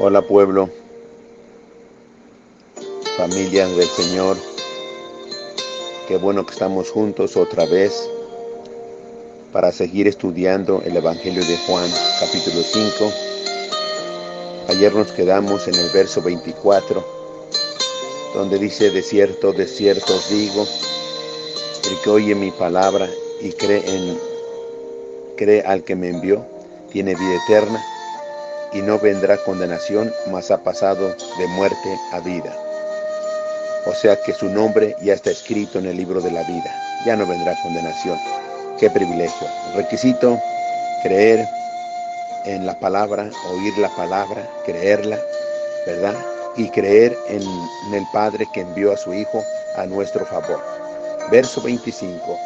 Hola pueblo, familia del Señor, qué bueno que estamos juntos otra vez para seguir estudiando el Evangelio de Juan capítulo 5. Ayer nos quedamos en el verso 24, donde dice, de cierto, de cierto os digo, el que oye mi palabra y cree en cree al que me envió, tiene vida eterna y no vendrá condenación, mas ha pasado de muerte a vida. O sea que su nombre ya está escrito en el libro de la vida, ya no vendrá condenación. Qué privilegio. Requisito, creer en la palabra, oír la palabra, creerla, ¿verdad? Y creer en, el Padre que envió a su Hijo a nuestro favor. Verso 25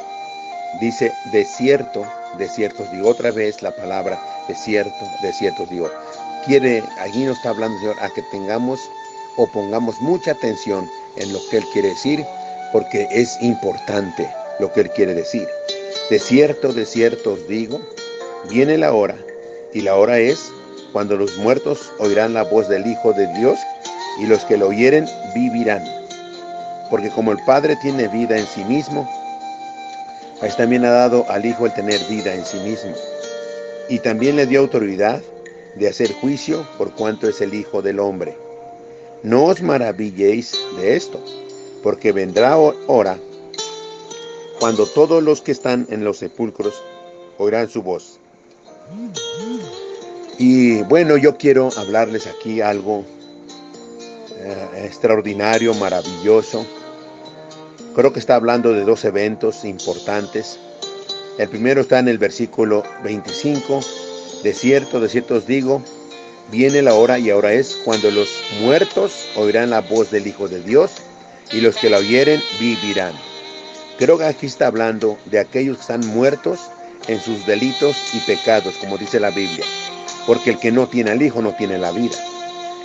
dice, de cierto, de cierto digo otra vez la palabra de cierto, de cierto digo quiere, allí nos está hablando, Señor, a que tengamos o pongamos mucha atención en lo que Él quiere decir, porque es importante lo que Él quiere decir. De cierto, de cierto os digo, viene la hora, y la hora es cuando los muertos oirán la voz del Hijo de Dios, y los que lo oyeren vivirán. Porque como el Padre tiene vida en sí mismo, pues también ha dado al Hijo el tener vida en sí mismo. Y también le dio autoridad de hacer juicio por cuanto es el Hijo del Hombre. No os maravilléis de esto, porque vendrá hora cuando todos los que están en los sepulcros oirán su voz. Y bueno, yo quiero hablarles aquí algo eh, extraordinario, maravilloso. Creo que está hablando de dos eventos importantes. El primero está en el versículo 25 de cierto, de cierto os digo, viene la hora y ahora es cuando los muertos oirán la voz del Hijo de Dios y los que la oyeren vivirán. Creo que aquí está hablando de aquellos que están muertos en sus delitos y pecados, como dice la Biblia, porque el que no tiene al Hijo no tiene la vida.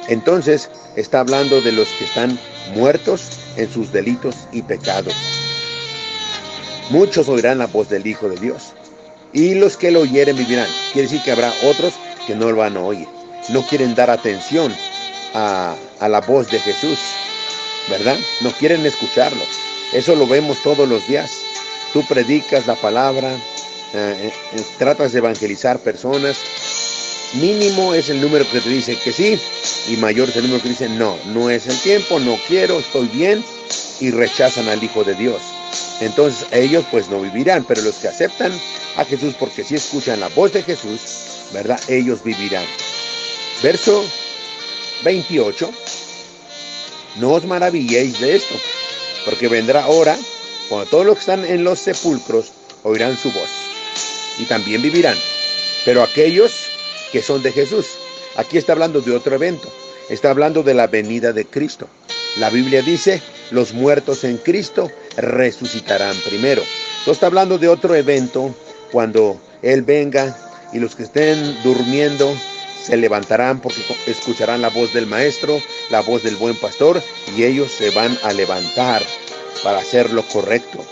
Entonces está hablando de los que están muertos en sus delitos y pecados. Muchos oirán la voz del Hijo de Dios y los que lo oyeren vivirán. Quiere decir que habrá otros que no lo van a oír. No quieren dar atención a, la voz de Jesús, ¿verdad? No quieren escucharlo. Eso lo vemos todos los días. Tú predicas la palabra, eh, eh, tratas de evangelizar personas. Mínimo es el número que te dice que sí y mayor es el número que dice no, no es el tiempo, no quiero, estoy bien y rechazan al Hijo de Dios. Entonces ellos pues no vivirán, pero los que aceptan a Jesús, porque si escuchan la voz de Jesús, ¿verdad? Ellos vivirán. Verso 28. No os maravilléis de esto, porque vendrá hora cuando todos los que están en los sepulcros oirán su voz y también vivirán. Pero aquellos que son de Jesús, aquí está hablando de otro evento, está hablando de la venida de Cristo. La Biblia dice, los muertos en Cristo resucitarán primero. Esto está hablando de otro evento cuando Él venga y los que estén durmiendo se levantarán porque escucharán la voz del Maestro, la voz del buen pastor y ellos se van a levantar para hacer lo correcto.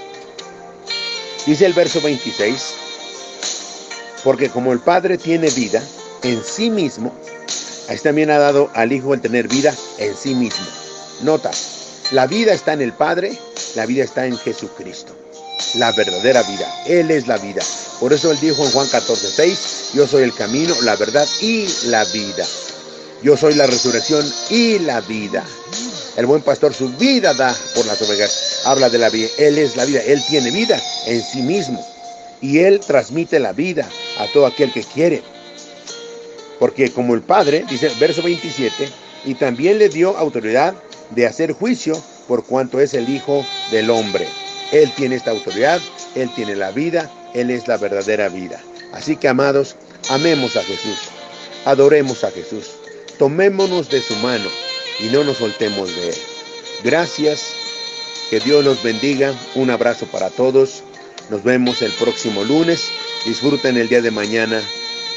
Dice el verso 26, porque como el Padre tiene vida en sí mismo, ahí también ha dado al Hijo el tener vida en sí mismo. Nota, la vida está en el Padre, la vida está en Jesucristo la verdadera vida. Él es la vida. Por eso él dijo en Juan 14, 6, yo soy el camino, la verdad y la vida. Yo soy la resurrección y la vida. El buen pastor su vida da por las ovejas. Habla de la vida. Él es la vida. Él tiene vida en sí mismo. Y él transmite la vida a todo aquel que quiere. Porque como el Padre, dice verso 27, y también le dio autoridad de hacer juicio por cuanto es el Hijo del Hombre. Él tiene esta autoridad, Él tiene la vida, Él es la verdadera vida. Así que, amados, amemos a Jesús, adoremos a Jesús, tomémonos de su mano y no nos soltemos de Él. Gracias, que Dios los bendiga, un abrazo para todos, nos vemos el próximo lunes, disfruten el día de mañana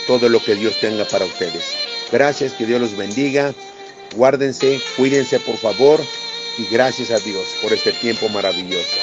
todo lo que Dios tenga para ustedes. Gracias, que Dios los bendiga, guárdense, cuídense por favor y gracias a Dios por este tiempo maravilloso.